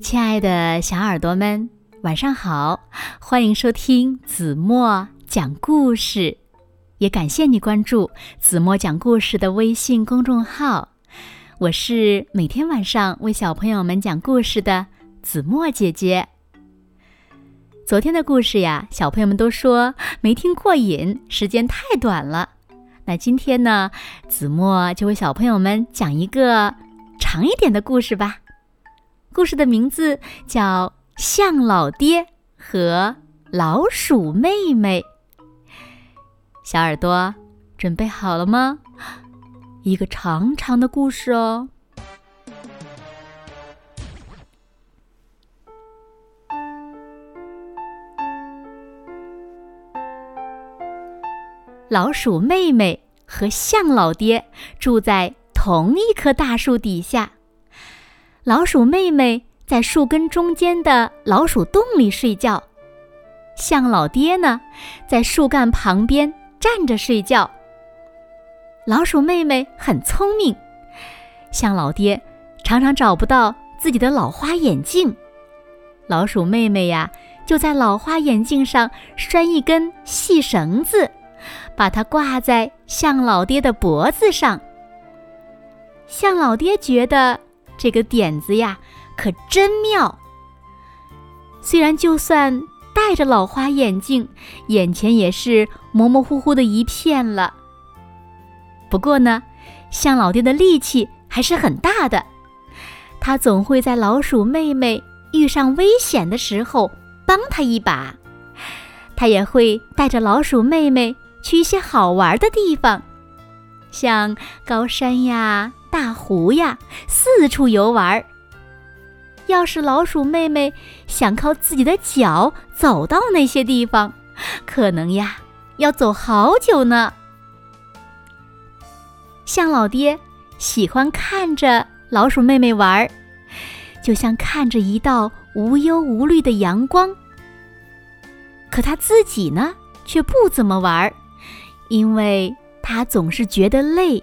亲爱的小耳朵们，晚上好！欢迎收听子墨讲故事，也感谢你关注子墨讲故事的微信公众号。我是每天晚上为小朋友们讲故事的子墨姐姐。昨天的故事呀，小朋友们都说没听过瘾，时间太短了。那今天呢，子墨就为小朋友们讲一个长一点的故事吧。故事的名字叫《象老爹和老鼠妹妹》。小耳朵准备好了吗？一个长长的故事哦。老鼠妹妹和象老爹住在同一棵大树底下。老鼠妹妹在树根中间的老鼠洞里睡觉，象老爹呢，在树干旁边站着睡觉。老鼠妹妹很聪明，象老爹常常找不到自己的老花眼镜，老鼠妹妹呀，就在老花眼镜上拴一根细绳子。把它挂在象老爹的脖子上。象老爹觉得这个点子呀，可真妙。虽然就算戴着老花眼镜，眼前也是模模糊糊的一片了。不过呢，象老爹的力气还是很大的，他总会在老鼠妹妹遇上危险的时候帮他一把。他也会带着老鼠妹妹。去一些好玩的地方，像高山呀、大湖呀，四处游玩。要是老鼠妹妹想靠自己的脚走到那些地方，可能呀要走好久呢。象老爹喜欢看着老鼠妹妹玩，就像看着一道无忧无虑的阳光。可他自己呢，却不怎么玩。因为他总是觉得累。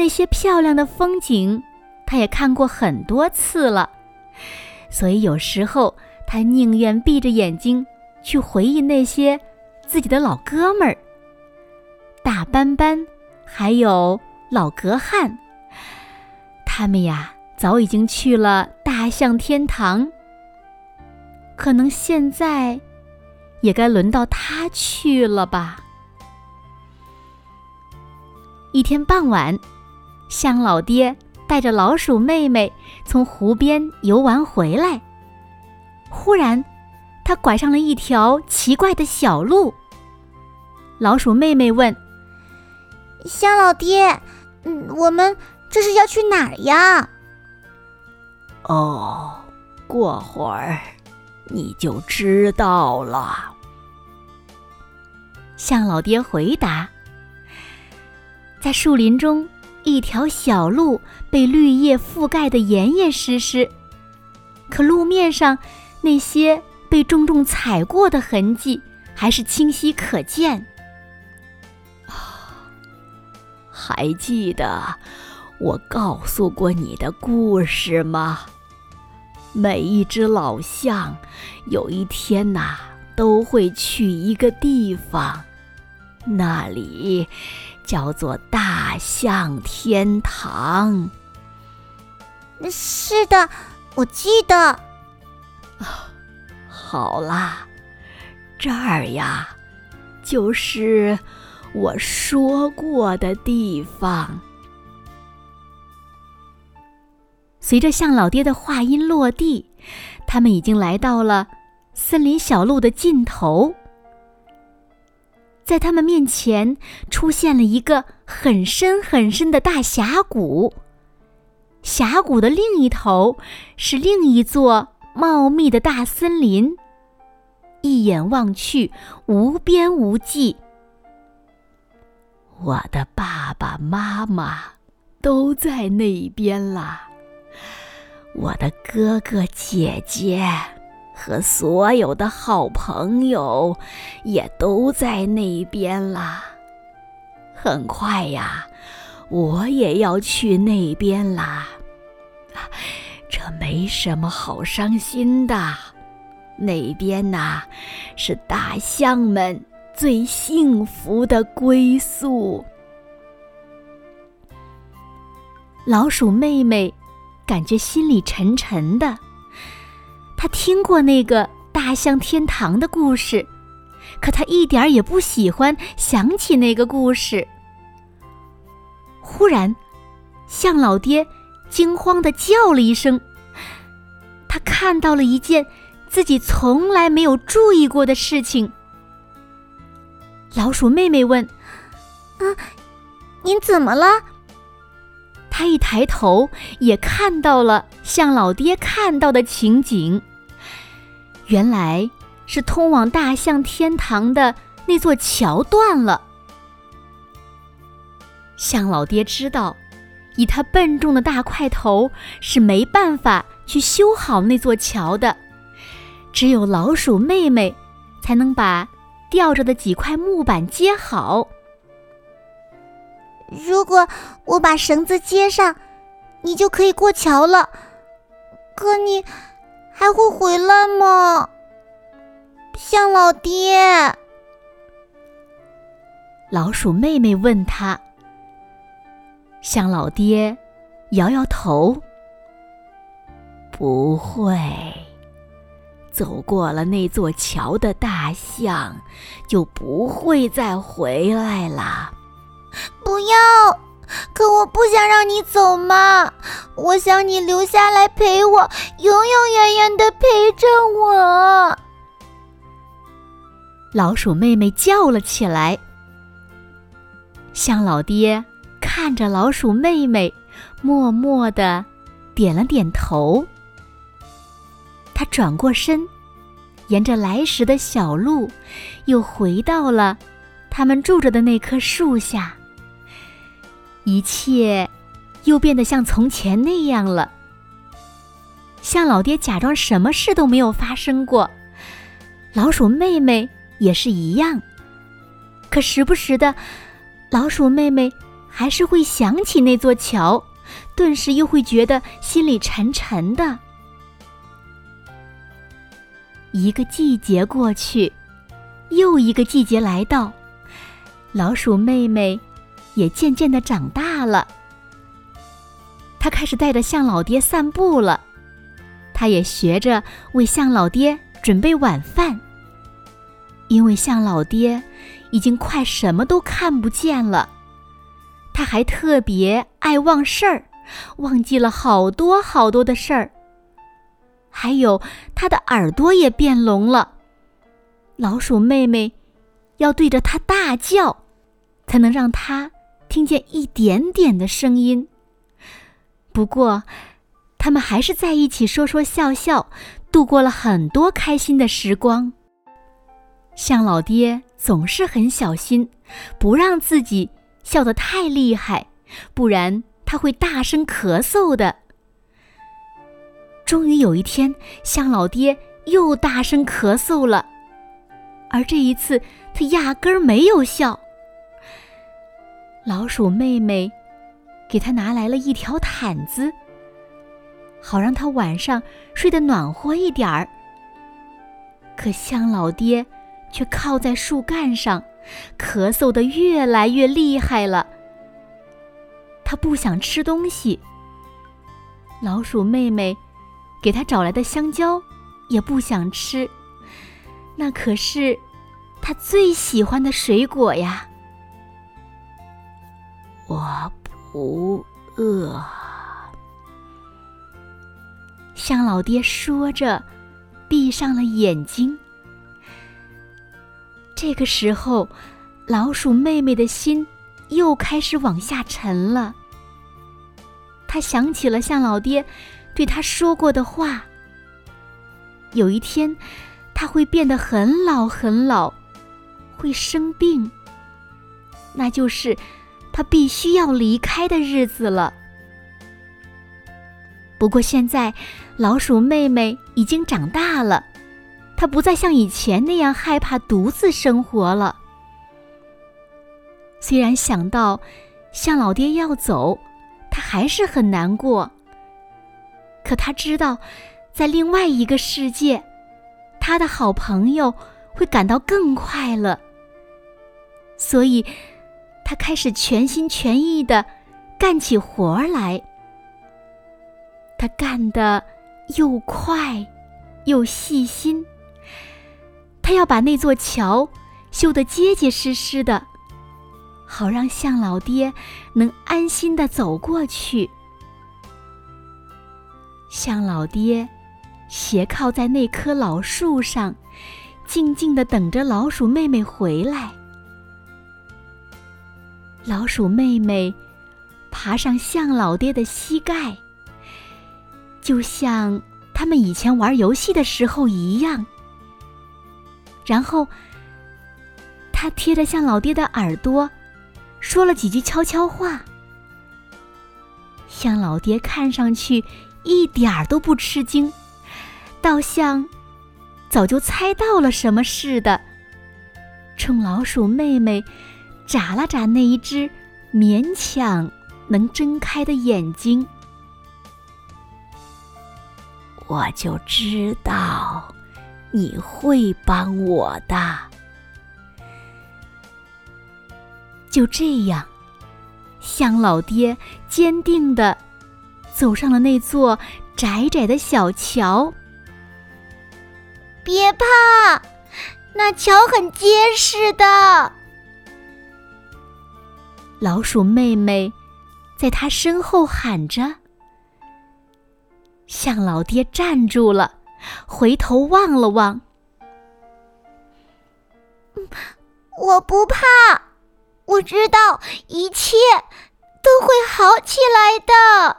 那些漂亮的风景，他也看过很多次了，所以有时候他宁愿闭着眼睛去回忆那些自己的老哥们儿——大斑斑，还有老格汉。他们呀，早已经去了大象天堂。可能现在，也该轮到他去了吧。一天傍晚，象老爹带着老鼠妹妹从湖边游玩回来。忽然，他拐上了一条奇怪的小路。老鼠妹妹问：“象老爹，嗯，我们这是要去哪儿呀？”“哦，过会儿你就知道了。”象老爹回答。在树林中，一条小路被绿叶覆盖得严严实实，可路面上那些被重重踩过的痕迹还是清晰可见。还记得我告诉过你的故事吗？每一只老象有一天呐，都会去一个地方，那里。叫做大象天堂。是的，我记得。好啦，这儿呀，就是我说过的地方。随着象老爹的话音落地，他们已经来到了森林小路的尽头。在他们面前出现了一个很深很深的大峡谷，峡谷的另一头是另一座茂密的大森林，一眼望去无边无际。我的爸爸妈妈都在那边啦，我的哥哥姐姐。和所有的好朋友也都在那边啦。很快呀，我也要去那边啦。这没什么好伤心的。那边呐，是大象们最幸福的归宿。”老鼠妹妹感觉心里沉沉的。她听过那个大象天堂的故事，可他一点也不喜欢想起那个故事。忽然，象老爹惊慌的叫了一声，他看到了一件自己从来没有注意过的事情。老鼠妹妹问：“啊，您怎么了？”他一抬头，也看到了象老爹看到的情景。原来是通往大象天堂的那座桥断了。象老爹知道，以他笨重的大块头是没办法去修好那座桥的，只有老鼠妹妹才能把吊着的几块木板接好。如果我把绳子接上，你就可以过桥了。可你还会回来吗，象老爹？老鼠妹妹问他。象老爹摇摇头，不会。走过了那座桥的大象，就不会再回来了。不要！可我不想让你走嘛，我想你留下来陪我，永永远远的陪着我。老鼠妹妹叫了起来。象老爹看着老鼠妹妹，默默的点了点头。他转过身，沿着来时的小路，又回到了他们住着的那棵树下。一切又变得像从前那样了。像老爹假装什么事都没有发生过，老鼠妹妹也是一样。可时不时的，老鼠妹妹还是会想起那座桥，顿时又会觉得心里沉沉的。一个季节过去，又一个季节来到，老鼠妹妹。也渐渐的长大了，他开始带着象老爹散步了，他也学着为象老爹准备晚饭。因为象老爹已经快什么都看不见了，他还特别爱忘事儿，忘记了好多好多的事儿。还有他的耳朵也变聋了，老鼠妹妹要对着他大叫，才能让他。听见一点点的声音。不过，他们还是在一起说说笑笑，度过了很多开心的时光。象老爹总是很小心，不让自己笑得太厉害，不然他会大声咳嗽的。终于有一天，象老爹又大声咳嗽了，而这一次他压根儿没有笑。老鼠妹妹给他拿来了一条毯子，好让他晚上睡得暖和一点儿。可象老爹却靠在树干上，咳嗽的越来越厉害了。他不想吃东西，老鼠妹妹给他找来的香蕉也不想吃，那可是他最喜欢的水果呀。我不饿。向老爹说着，闭上了眼睛。这个时候，老鼠妹妹的心又开始往下沉了。她想起了向老爹对她说过的话：有一天，他会变得很老很老，会生病。那就是。他必须要离开的日子了。不过现在，老鼠妹妹已经长大了，她不再像以前那样害怕独自生活了。虽然想到向老爹要走，她还是很难过。可他知道，在另外一个世界，他的好朋友会感到更快乐。所以，他开始全心全意的干起活来。他干得又快，又细心。他要把那座桥修得结结实实的，好让象老爹能安心的走过去。象老爹斜靠在那棵老树上，静静的等着老鼠妹妹回来。老鼠妹妹爬上象老爹的膝盖。就像他们以前玩游戏的时候一样，然后他贴着象老爹的耳朵说了几句悄悄话。象老爹看上去一点儿都不吃惊，倒像早就猜到了什么似的，冲老鼠妹妹眨了眨那一只勉强能睁开的眼睛。我就知道你会帮我的。就这样，向老爹坚定的走上了那座窄窄的小桥。别怕，那桥很结实的。老鼠妹妹在他身后喊着。向老爹站住了，回头望了望。我不怕，我知道一切都会好起来的。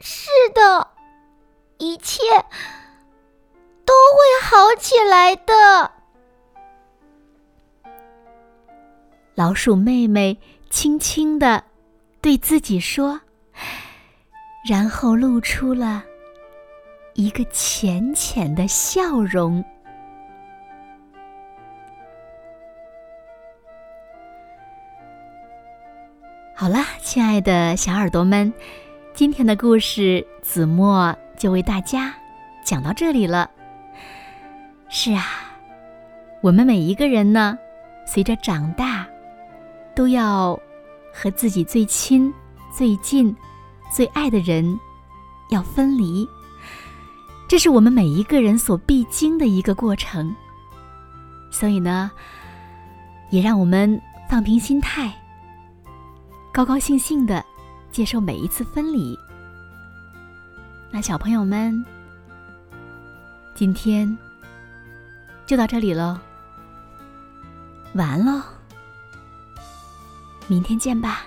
是的，一切都会好起来的。老鼠妹妹轻轻的对自己说。然后露出了一个浅浅的笑容。好了，亲爱的小耳朵们，今天的故事子墨就为大家讲到这里了。是啊，我们每一个人呢，随着长大，都要和自己最亲、最近。最爱的人要分离，这是我们每一个人所必经的一个过程。所以呢，也让我们放平心态，高高兴兴的接受每一次分离。那小朋友们，今天就到这里喽，晚安喽，明天见吧。